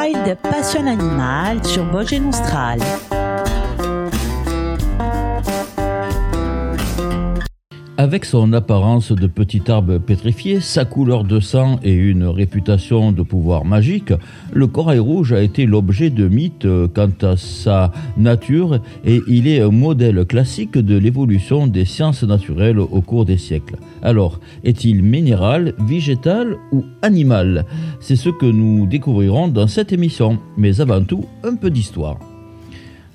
Wild Passion Animal sur Vosges Austral. Avec son apparence de petit arbre pétrifié, sa couleur de sang et une réputation de pouvoir magique, le corail rouge a été l'objet de mythes quant à sa nature et il est un modèle classique de l'évolution des sciences naturelles au cours des siècles. Alors, est-il minéral, végétal ou animal? C'est ce que nous découvrirons dans cette émission, mais avant tout, un peu d'histoire.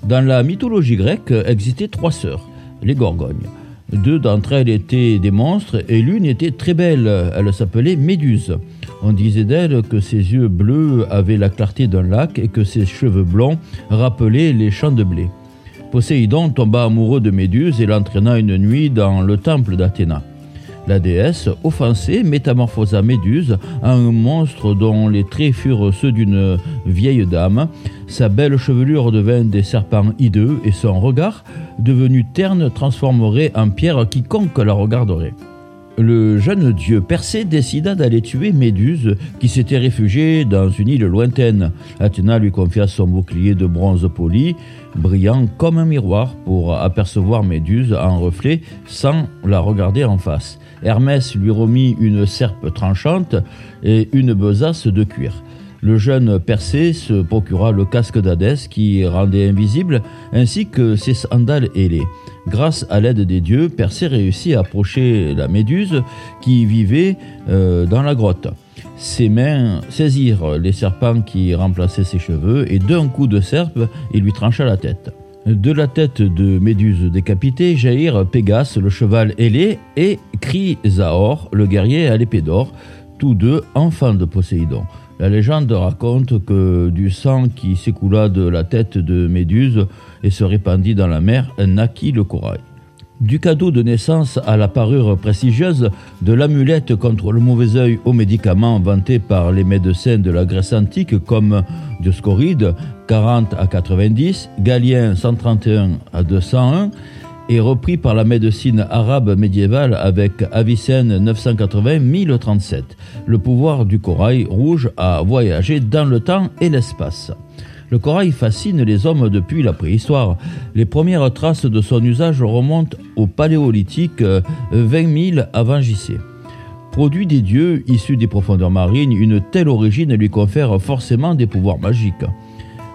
Dans la mythologie grecque existaient trois sœurs, les Gorgognes. Deux d'entre elles étaient des monstres et l'une était très belle. Elle s'appelait Méduse. On disait d'elle que ses yeux bleus avaient la clarté d'un lac et que ses cheveux blonds rappelaient les champs de blé. Poséidon tomba amoureux de Méduse et l'entraîna une nuit dans le temple d'Athéna. La déesse, offensée, métamorphosa Méduse en un monstre dont les traits furent ceux d'une vieille dame. Sa belle chevelure devint des serpents hideux et son regard, devenu terne, transformerait en pierre quiconque la regarderait. Le jeune dieu Persée décida d'aller tuer Méduse, qui s'était réfugiée dans une île lointaine. Athéna lui confia son bouclier de bronze poli, brillant comme un miroir, pour apercevoir Méduse en reflet sans la regarder en face. Hermès lui remit une serpe tranchante et une besace de cuir. Le jeune Persée se procura le casque d'Hadès qui rendait invisible, ainsi que ses sandales ailées. Grâce à l'aide des dieux, Persée réussit à approcher la méduse qui vivait euh, dans la grotte. Ses mains saisirent les serpents qui remplaçaient ses cheveux et d'un coup de serpe, il lui trancha la tête. De la tête de Méduse décapitée jaillirent Pégase, le cheval ailé, et Chrysaor, le guerrier à l'épée d'or, tous deux enfants de Poséidon. La légende raconte que du sang qui s'écoula de la tête de Méduse et se répandit dans la mer naquit le corail. Du cadeau de naissance à la parure prestigieuse, de l'amulette contre le mauvais œil aux médicaments vantés par les médecins de la Grèce antique comme Dioscoride 40 à 90, Galien 131 à 201, et repris par la médecine arabe médiévale avec Avicenne 980-1037. Le pouvoir du corail rouge a voyagé dans le temps et l'espace. Le corail fascine les hommes depuis la préhistoire. Les premières traces de son usage remontent au paléolithique 20 000 avant JC. Produit des dieux issus des profondeurs marines, une telle origine lui confère forcément des pouvoirs magiques.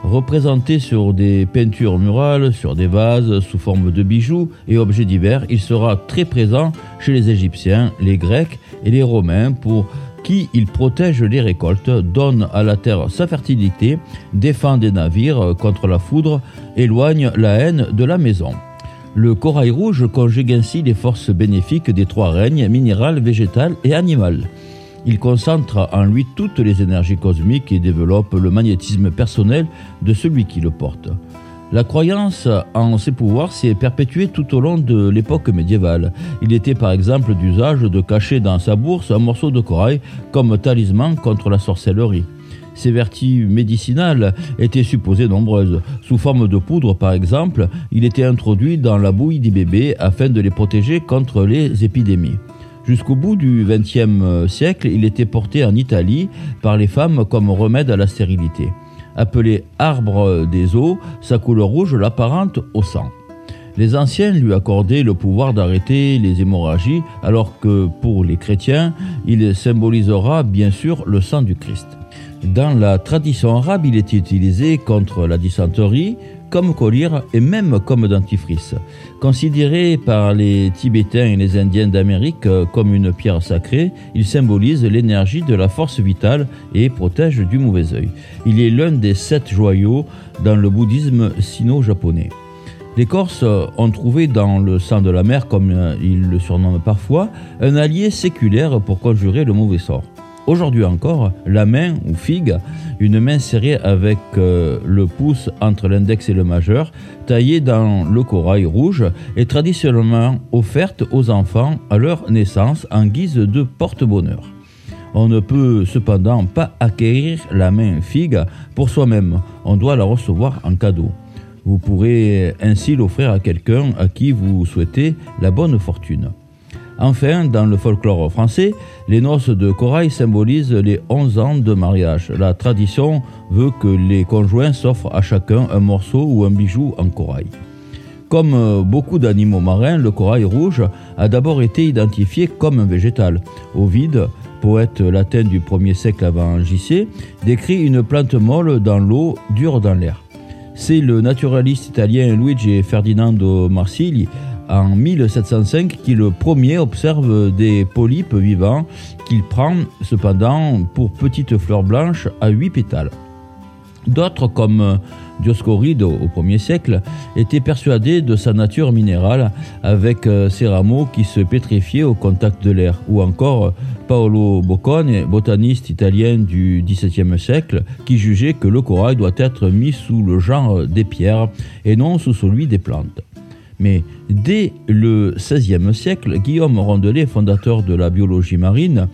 Représenté sur des peintures murales, sur des vases sous forme de bijoux et objets divers, il sera très présent chez les Égyptiens, les Grecs et les Romains pour qui il protège les récoltes, donne à la terre sa fertilité, défend des navires contre la foudre, éloigne la haine de la maison. Le corail rouge conjugue ainsi les forces bénéfiques des trois règnes minéral, végétal et animal. Il concentre en lui toutes les énergies cosmiques et développe le magnétisme personnel de celui qui le porte. La croyance en ses pouvoirs s'est perpétuée tout au long de l'époque médiévale. Il était par exemple d'usage de cacher dans sa bourse un morceau de corail comme talisman contre la sorcellerie. Ses vertus médicinales étaient supposées nombreuses. Sous forme de poudre, par exemple, il était introduit dans la bouille des bébés afin de les protéger contre les épidémies. Jusqu'au bout du XXe siècle, il était porté en Italie par les femmes comme remède à la stérilité. Appelé arbre des eaux, sa couleur rouge l'apparente au sang. Les anciens lui accordaient le pouvoir d'arrêter les hémorragies, alors que pour les chrétiens, il symbolisera bien sûr le sang du Christ. Dans la tradition arabe, il est utilisé contre la dysenterie, comme collier et même comme dentifrice. Considéré par les Tibétains et les Indiens d'Amérique comme une pierre sacrée, il symbolise l'énergie de la force vitale et protège du mauvais œil. Il est l'un des sept joyaux dans le bouddhisme sino-japonais. Les Corses ont trouvé dans le sang de la mer, comme ils le surnomment parfois, un allié séculaire pour conjurer le mauvais sort. Aujourd'hui encore, la main ou figue, une main serrée avec euh, le pouce entre l'index et le majeur, taillée dans le corail rouge, est traditionnellement offerte aux enfants à leur naissance en guise de porte-bonheur. On ne peut cependant pas acquérir la main figue pour soi-même, on doit la recevoir en cadeau. Vous pourrez ainsi l'offrir à quelqu'un à qui vous souhaitez la bonne fortune. Enfin, dans le folklore français, les noces de corail symbolisent les 11 ans de mariage. La tradition veut que les conjoints s'offrent à chacun un morceau ou un bijou en corail. Comme euh, beaucoup d'animaux marins, le corail rouge a d'abord été identifié comme un végétal. Ovide, poète latin du 1er siècle avant JC, décrit une plante molle dans l'eau, dure dans l'air. C'est le naturaliste italien Luigi Ferdinando Marsigli en 1705 qui le premier observe des polypes vivants qu'il prend cependant pour petites fleurs blanches à huit pétales. D'autres, comme Dioscoride au 1er siècle, étaient persuadés de sa nature minérale avec euh, ses rameaux qui se pétrifiaient au contact de l'air. Ou encore Paolo Boccone, botaniste italien du XVIIe siècle, qui jugeait que le corail doit être mis sous le genre des pierres et non sous celui des plantes. Mais dès le XVIe siècle, Guillaume Rondelet, fondateur de la biologie marine,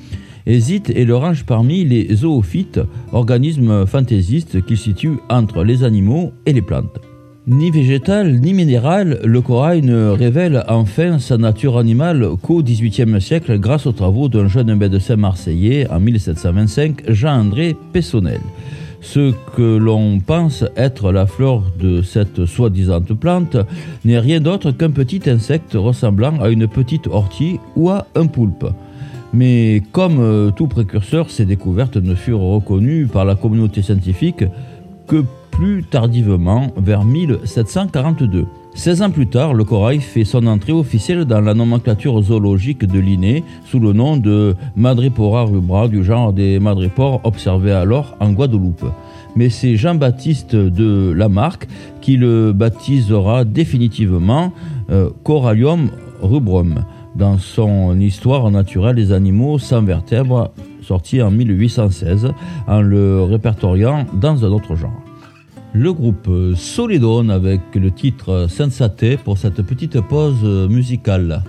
hésite et le range parmi les zoophytes, organismes fantaisistes qu'il situe entre les animaux et les plantes. Ni végétal ni minéral, le corail ne révèle enfin sa nature animale qu'au XVIIIe siècle grâce aux travaux d'un jeune médecin marseillais en 1725, Jean-André Pessonnel. Ce que l'on pense être la fleur de cette soi-disant plante n'est rien d'autre qu'un petit insecte ressemblant à une petite ortie ou à un poulpe. Mais comme euh, tout précurseur, ces découvertes ne furent reconnues par la communauté scientifique que plus tardivement, vers 1742. 16 ans plus tard, le corail fait son entrée officielle dans la nomenclature zoologique de Linné sous le nom de Madrepora rubra du genre des madrépores observés alors en Guadeloupe. Mais c'est Jean-Baptiste de Lamarck qui le baptisera définitivement euh, Corallium rubrum dans son Histoire naturelle des animaux sans vertèbres sorti en 1816 en le répertoriant dans un autre genre le groupe Solidone avec le titre Sensate pour cette petite pause musicale.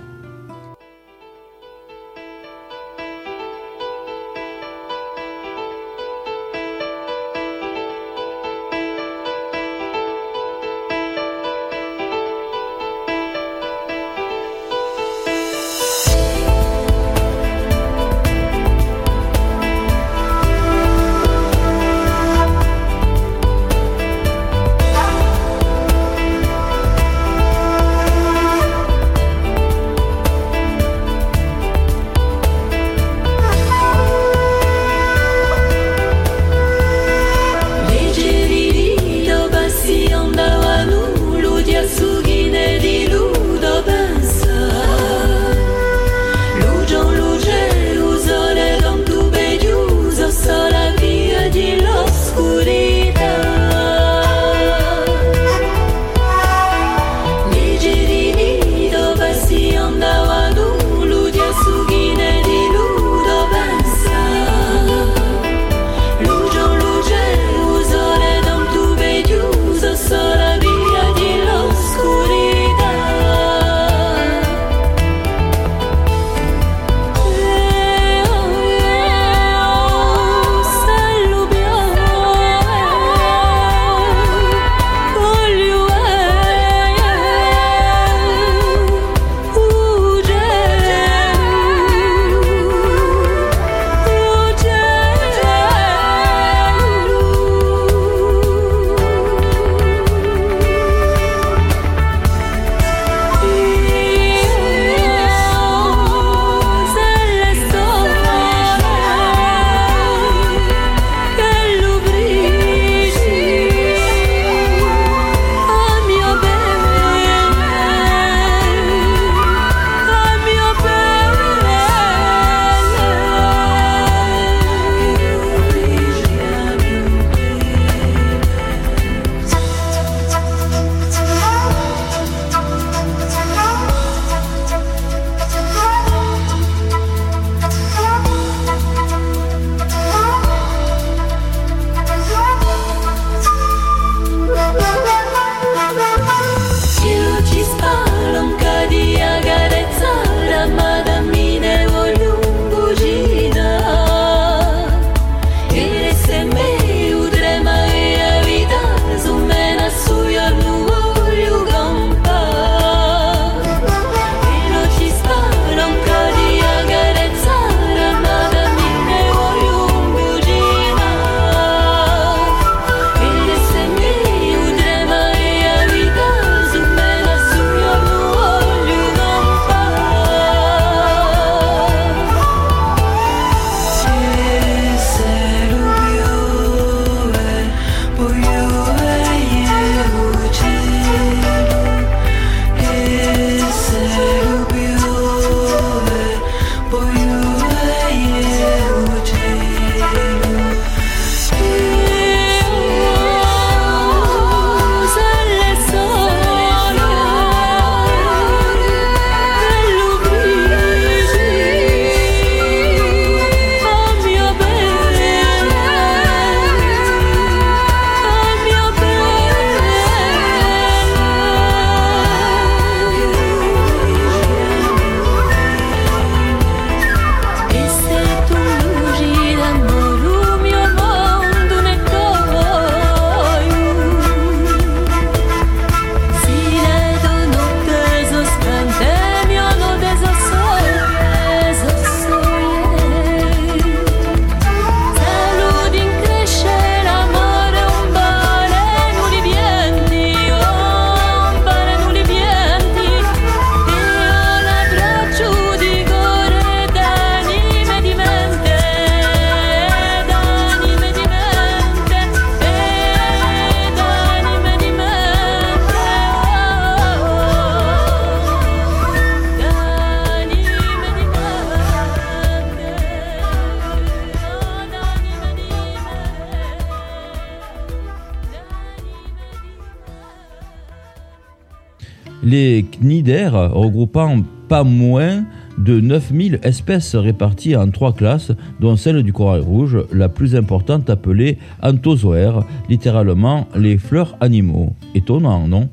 Les cnidaires regroupant pas moins de 9000 espèces réparties en trois classes, dont celle du corail rouge, la plus importante appelée anthozoaire, littéralement les fleurs animaux. Étonnant, non?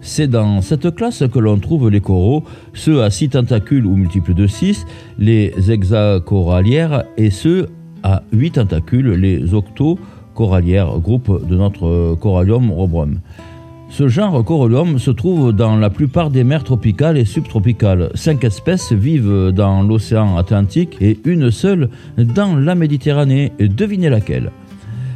C'est dans cette classe que l'on trouve les coraux, ceux à six tentacules ou multiples de 6, les hexacorallières, et ceux à huit tentacules, les octocorallières, groupe de notre corallium robrum. Ce genre Corallium se trouve dans la plupart des mers tropicales et subtropicales. Cinq espèces vivent dans l'océan Atlantique et une seule dans la Méditerranée. Devinez laquelle?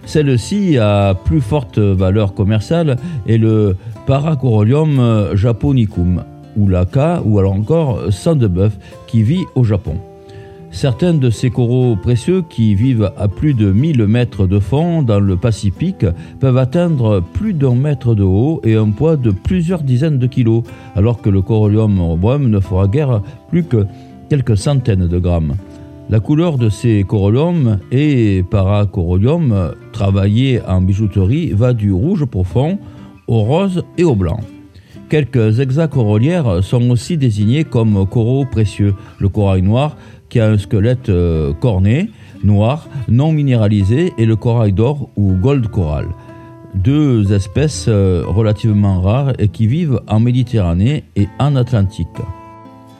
Celle-ci a plus forte valeur commerciale est le Paracorallium japonicum, ou la K, ou alors encore sang de bœuf, qui vit au Japon. Certains de ces coraux précieux qui vivent à plus de 1000 mètres de fond dans le Pacifique peuvent atteindre plus d'un mètre de haut et un poids de plusieurs dizaines de kilos, alors que le corallium robum ne fera guère plus que quelques centaines de grammes. La couleur de ces coralliums et paracorallium travaillés en bijouterie va du rouge profond au rose et au blanc. Quelques hexacorollières sont aussi désignés comme coraux précieux. Le corail noir qui a un squelette euh, corné, noir, non minéralisé, et le corail d'or ou gold coral. Deux espèces euh, relativement rares et qui vivent en Méditerranée et en Atlantique.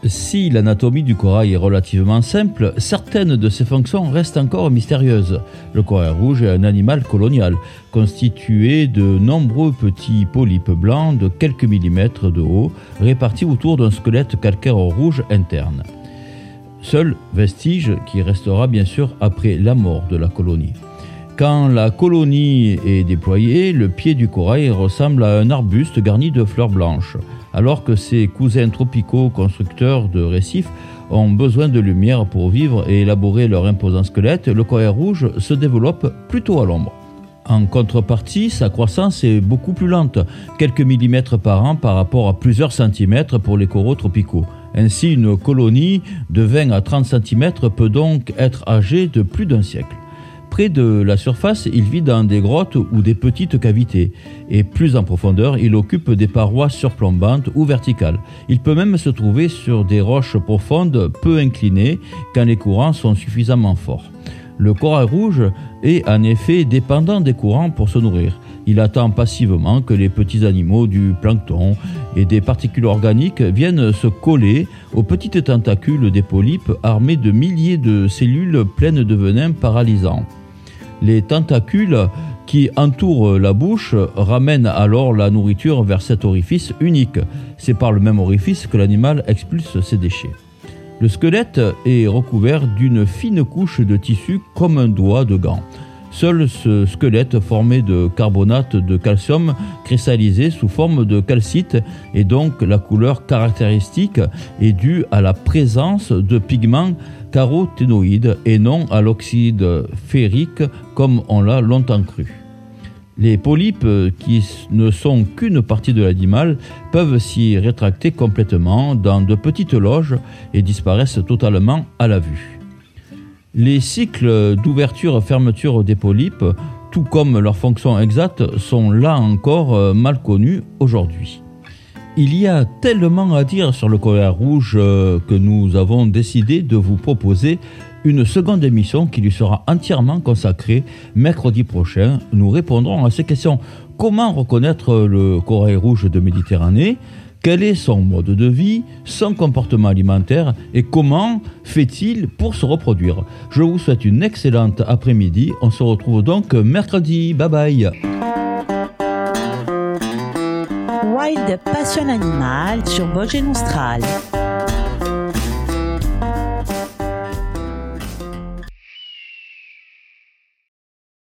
Si l'anatomie du corail est relativement simple, certaines de ses fonctions restent encore mystérieuses. Le corail rouge est un animal colonial, constitué de nombreux petits polypes blancs de quelques millimètres de haut, répartis autour d'un squelette calcaire rouge interne seul vestige qui restera bien sûr après la mort de la colonie. Quand la colonie est déployée, le pied du corail ressemble à un arbuste garni de fleurs blanches. Alors que ses cousins tropicaux constructeurs de récifs ont besoin de lumière pour vivre et élaborer leur imposant squelette, le corail rouge se développe plutôt à l'ombre. En contrepartie, sa croissance est beaucoup plus lente, quelques millimètres par an par rapport à plusieurs centimètres pour les coraux tropicaux. Ainsi, une colonie de 20 à 30 cm peut donc être âgée de plus d'un siècle. Près de la surface, il vit dans des grottes ou des petites cavités, et plus en profondeur, il occupe des parois surplombantes ou verticales. Il peut même se trouver sur des roches profondes peu inclinées quand les courants sont suffisamment forts. Le corail rouge est en effet dépendant des courants pour se nourrir. Il attend passivement que les petits animaux du plancton et des particules organiques viennent se coller aux petites tentacules des polypes armés de milliers de cellules pleines de venin paralysant. Les tentacules qui entourent la bouche ramènent alors la nourriture vers cet orifice unique. C'est par le même orifice que l'animal expulse ses déchets. Le squelette est recouvert d'une fine couche de tissu comme un doigt de gant. Seul ce squelette formé de carbonate de calcium cristallisé sous forme de calcite et donc la couleur caractéristique est due à la présence de pigments caroténoïdes et non à l'oxyde ferrique comme on l'a longtemps cru. Les polypes, qui ne sont qu'une partie de l'animal, peuvent s'y rétracter complètement dans de petites loges et disparaissent totalement à la vue. Les cycles d'ouverture-fermeture des polypes, tout comme leurs fonctions exactes, sont là encore euh, mal connus aujourd'hui. Il y a tellement à dire sur le colère rouge euh, que nous avons décidé de vous proposer une seconde émission qui lui sera entièrement consacrée. Mercredi prochain, nous répondrons à ces questions. Comment reconnaître le corail rouge de Méditerranée? Quel est son mode de vie, son comportement alimentaire? Et comment fait-il pour se reproduire? Je vous souhaite une excellente après-midi. On se retrouve donc mercredi. Bye bye. Wild Passion Animal sur.